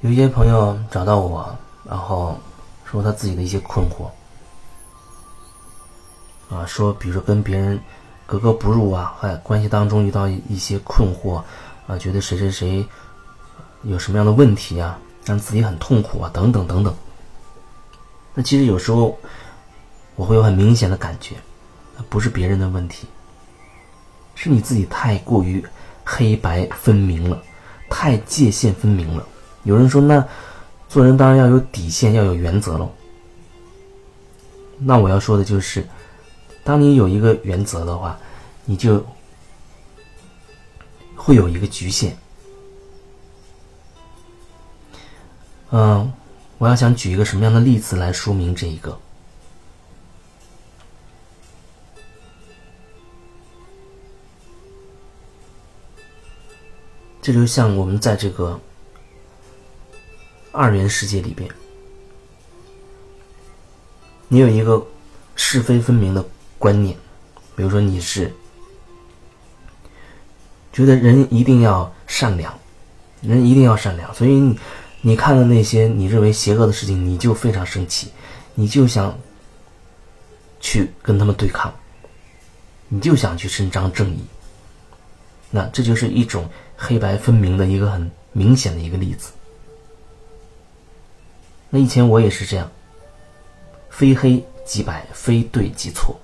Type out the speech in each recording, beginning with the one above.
有一些朋友找到我，然后说他自己的一些困惑，啊，说比如说跟别人格格不入啊，哎，关系当中遇到一些困惑，啊，觉得谁谁谁有什么样的问题啊，让自己很痛苦啊，等等等等。那其实有时候我会有很明显的感觉，不是别人的问题，是你自己太过于黑白分明了，太界限分明了。有人说：“那做人当然要有底线，要有原则喽。”那我要说的就是，当你有一个原则的话，你就会有一个局限。嗯，我要想举一个什么样的例子来说明这一个？这就像我们在这个。二元世界里边，你有一个是非分明的观念，比如说你是觉得人一定要善良，人一定要善良，所以你你看到那些你认为邪恶的事情，你就非常生气，你就想去跟他们对抗，你就想去伸张正义。那这就是一种黑白分明的一个很明显的一个例子。那以前我也是这样，非黑即白，非对即错，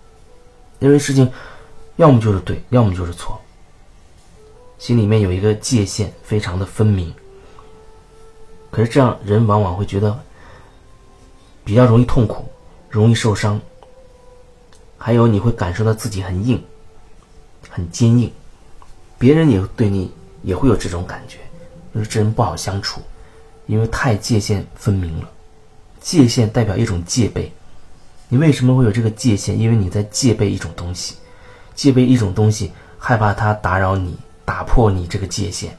认为事情要么就是对，要么就是错，心里面有一个界限非常的分明。可是这样人往往会觉得比较容易痛苦，容易受伤，还有你会感受到自己很硬，很坚硬，别人也对你也会有这种感觉，就是这人不好相处，因为太界限分明了。界限代表一种戒备，你为什么会有这个界限？因为你在戒备一种东西，戒备一种东西，害怕它打扰你，打破你这个界限。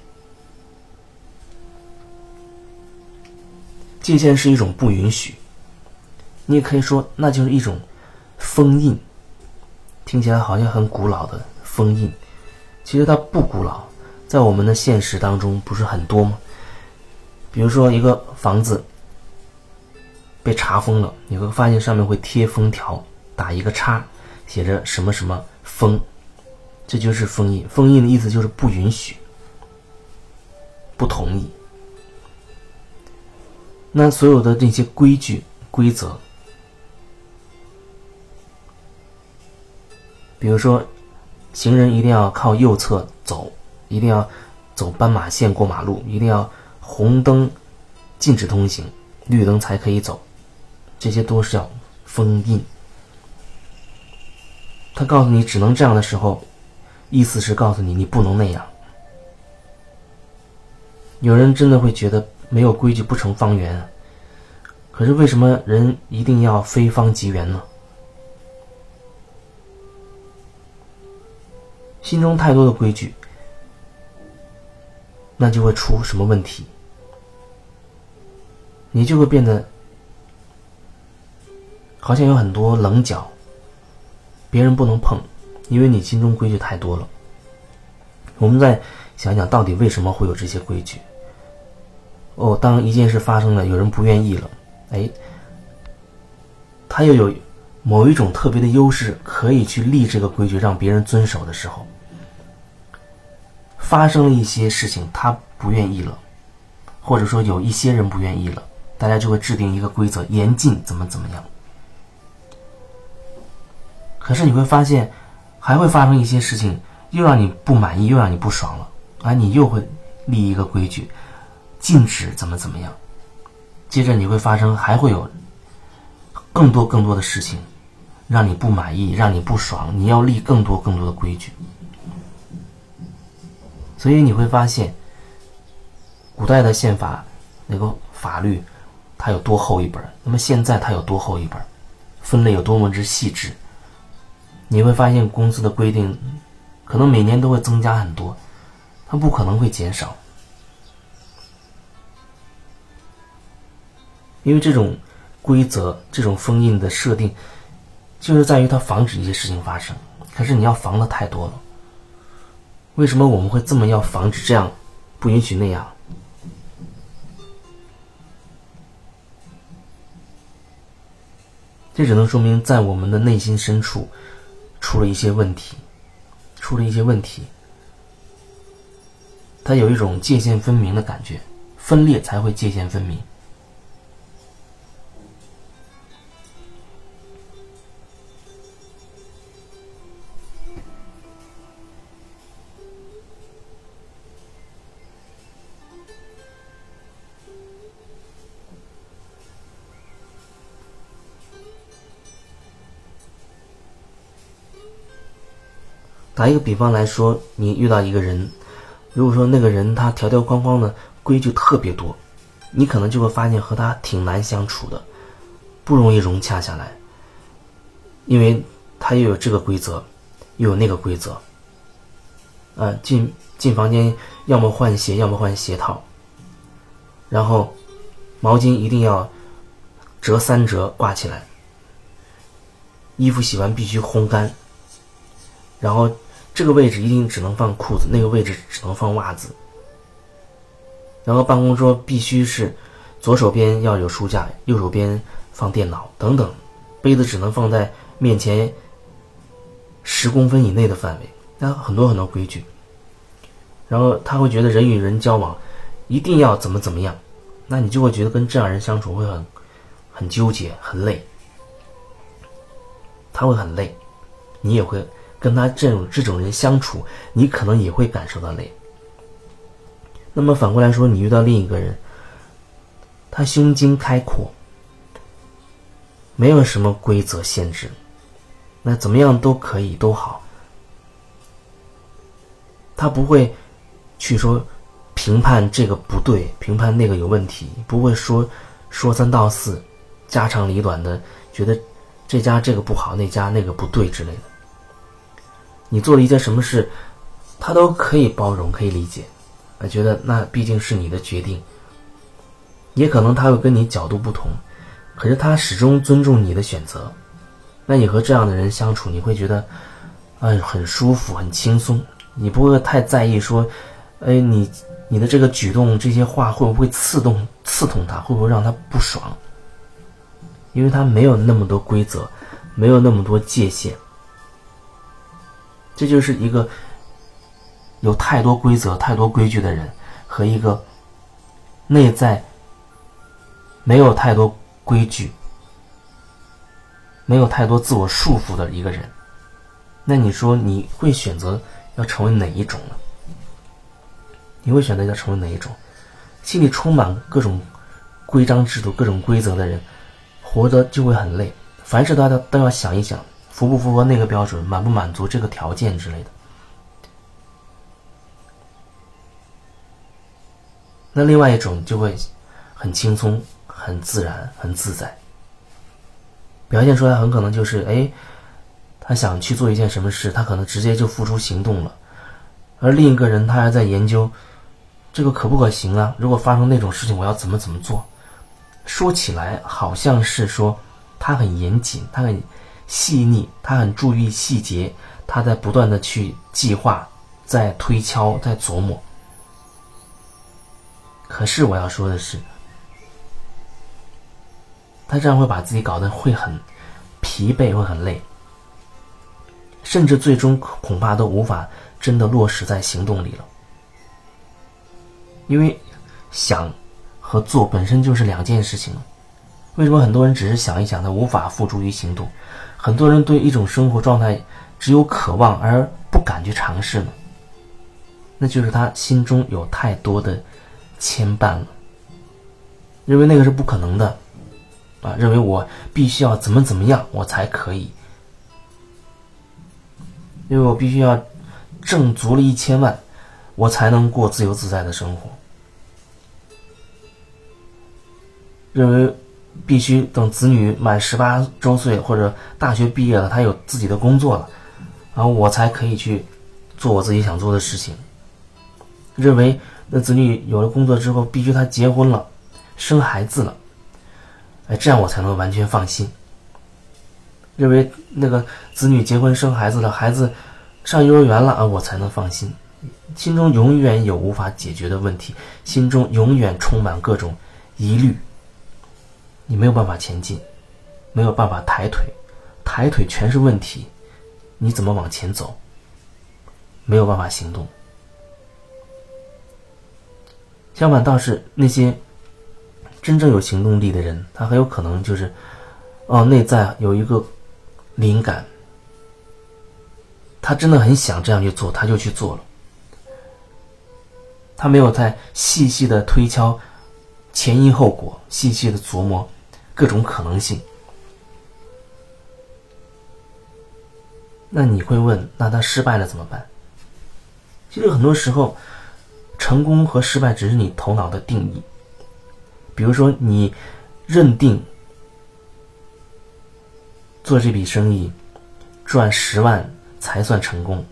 界限是一种不允许，你也可以说那就是一种封印，听起来好像很古老的封印，其实它不古老，在我们的现实当中不是很多吗？比如说一个房子。被查封了，你会发现上面会贴封条，打一个叉，写着什么什么封，这就是封印。封印的意思就是不允许、不同意。那所有的这些规矩、规则，比如说，行人一定要靠右侧走，一定要走斑马线过马路，一定要红灯禁止通行，绿灯才可以走。这些都是叫封印。他告诉你只能这样的时候，意思是告诉你你不能那样。有人真的会觉得没有规矩不成方圆，可是为什么人一定要非方即圆呢？心中太多的规矩，那就会出什么问题？你就会变得。好像有很多棱角，别人不能碰，因为你心中规矩太多了。我们再想想到底为什么会有这些规矩？哦，当一件事发生了，有人不愿意了，哎，他又有某一种特别的优势，可以去立这个规矩，让别人遵守的时候，发生了一些事情，他不愿意了，或者说有一些人不愿意了，大家就会制定一个规则，严禁怎么怎么样。可是你会发现，还会发生一些事情，又让你不满意，又让你不爽了，而你又会立一个规矩，禁止怎么怎么样。接着你会发生，还会有更多更多的事情，让你不满意，让你不爽，你要立更多更多的规矩。所以你会发现，古代的宪法那个法律，它有多厚一本？那么现在它有多厚一本？分类有多么之细致？你会发现公司的规定可能每年都会增加很多它不可能会减少。因为这种规则这种封印的设定就是在于它防止一些事情发生可是你要防的太多了。为什么我们会这么要防止这样不允许那样？这只能说明在我们的内心深处出了一些问题，出了一些问题。他有一种界限分明的感觉，分裂才会界限分明。打一个比方来说，你遇到一个人，如果说那个人他条条框框的规矩特别多，你可能就会发现和他挺难相处的，不容易融洽下来，因为他又有这个规则，又有那个规则。啊，进进房间要么换鞋，要么换鞋套，然后毛巾一定要折三折挂起来，衣服洗完必须烘干，然后。这个位置一定只能放裤子，那个位置只能放袜子。然后办公桌必须是左手边要有书架，右手边放电脑等等。杯子只能放在面前十公分以内的范围。那很多很多规矩。然后他会觉得人与人交往一定要怎么怎么样，那你就会觉得跟这样人相处会很很纠结、很累。他会很累，你也会。跟他这种这种人相处，你可能也会感受到累。那么反过来说，你遇到另一个人，他胸襟开阔，没有什么规则限制，那怎么样都可以都好。他不会去说评判这个不对，评判那个有问题，不会说说三道四，家长里短的，觉得这家这个不好，那家那个不对之类的。你做了一件什么事，他都可以包容，可以理解，啊，觉得那毕竟是你的决定。也可能他会跟你角度不同，可是他始终尊重你的选择。那你和这样的人相处，你会觉得，哎，很舒服，很轻松。你不会太在意说，哎，你你的这个举动，这些话会不会刺痛刺痛他，会不会让他不爽？因为他没有那么多规则，没有那么多界限。这就是一个有太多规则、太多规矩的人，和一个内在没有太多规矩、没有太多自我束缚的一个人。那你说你会选择要成为哪一种呢？你会选择要成为哪一种？心里充满各种规章制度、各种规则的人，活得就会很累，凡事都要都要想一想。符不符合那个标准？满不满足这个条件之类的？那另外一种就会很轻松、很自然、很自在，表现出来很可能就是：哎，他想去做一件什么事，他可能直接就付出行动了；而另一个人，他还在研究这个可不可行啊？如果发生那种事情，我要怎么怎么做？说起来好像是说他很严谨，他很。细腻，他很注意细节，他在不断的去计划，在推敲，在琢磨。可是我要说的是，他这样会把自己搞得会很疲惫，会很累，甚至最终恐怕都无法真的落实在行动里了。因为想和做本身就是两件事情。为什么很多人只是想一想，他无法付诸于行动？很多人对一种生活状态只有渴望而不敢去尝试呢，那就是他心中有太多的牵绊了，认为那个是不可能的，啊，认为我必须要怎么怎么样我才可以，因为我必须要挣足了一千万，我才能过自由自在的生活，认为。必须等子女满十八周岁或者大学毕业了，他有自己的工作了，然后我才可以去做我自己想做的事情。认为那子女有了工作之后，必须他结婚了，生孩子了，哎，这样我才能完全放心。认为那个子女结婚生孩子了，孩子上幼儿园了啊，我才能放心。心中永远有无法解决的问题，心中永远充满各种疑虑。你没有办法前进，没有办法抬腿，抬腿全是问题，你怎么往前走？没有办法行动。相反，倒是那些真正有行动力的人，他很有可能就是，哦，内在有一个灵感，他真的很想这样去做，他就去做了。他没有在细细的推敲前因后果，细细的琢磨各种可能性。那你会问，那他失败了怎么办？其实很多时候，成功和失败只是你头脑的定义。比如说，你认定做这笔生意赚十万才算成功，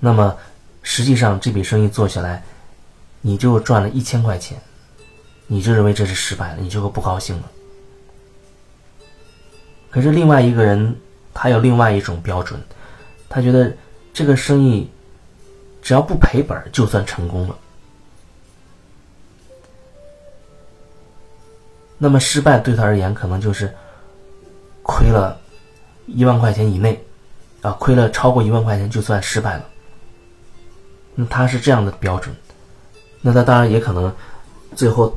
那么。实际上，这笔生意做下来，你就赚了一千块钱，你就认为这是失败了，你就会不高兴了。可是另外一个人，他有另外一种标准，他觉得这个生意只要不赔本就算成功了。那么失败对他而言，可能就是亏了一万块钱以内，啊，亏了超过一万块钱就算失败了。那他是这样的标准，那他当然也可能最后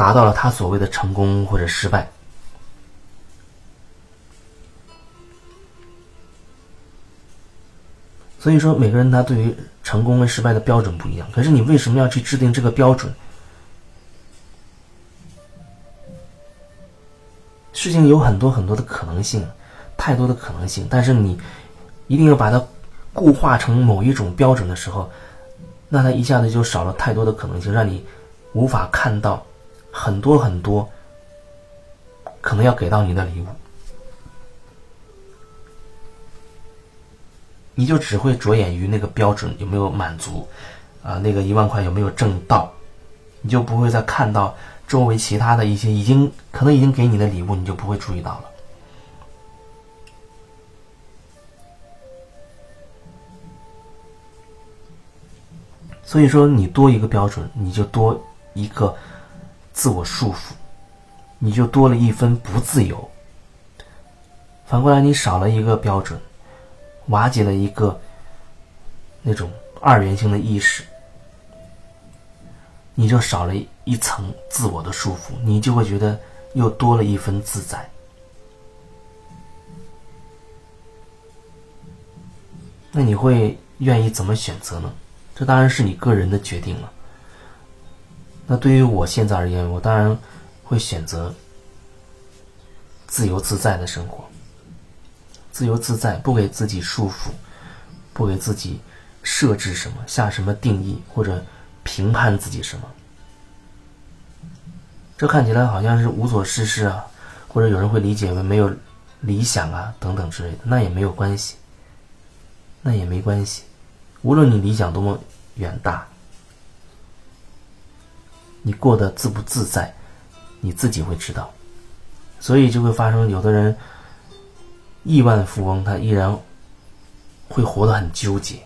达到了他所谓的成功或者失败。所以说，每个人他对于成功跟失败的标准不一样。可是你为什么要去制定这个标准？事情有很多很多的可能性，太多的可能性，但是你一定要把它。固化成某一种标准的时候，那它一下子就少了太多的可能性，让你无法看到很多很多可能要给到你的礼物，你就只会着眼于那个标准有没有满足，啊，那个一万块有没有挣到，你就不会再看到周围其他的一些已经可能已经给你的礼物，你就不会注意到了。所以说，你多一个标准，你就多一个自我束缚，你就多了一分不自由。反过来，你少了一个标准，瓦解了一个那种二元性的意识，你就少了一层自我的束缚，你就会觉得又多了一分自在。那你会愿意怎么选择呢？这当然是你个人的决定了。那对于我现在而言，我当然会选择自由自在的生活。自由自在，不给自己束缚，不给自己设置什么、下什么定义或者评判自己什么。这看起来好像是无所事事啊，或者有人会理解为没有理想啊等等之类的。那也没有关系，那也没关系。无论你理想多么远大，你过得自不自在，你自己会知道。所以就会发生，有的人亿万富翁，他依然会活得很纠结，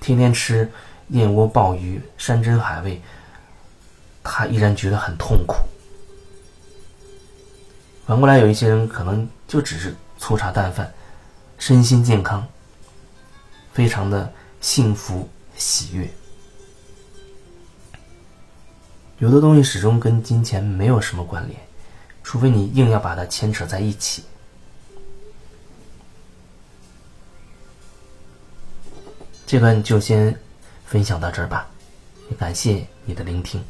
天天吃燕窝、鲍鱼、山珍海味，他依然觉得很痛苦。反过来，有一些人可能就只是粗茶淡饭，身心健康，非常的。幸福喜悦，有的东西始终跟金钱没有什么关联，除非你硬要把它牵扯在一起。这段就先分享到这儿吧，也感谢你的聆听。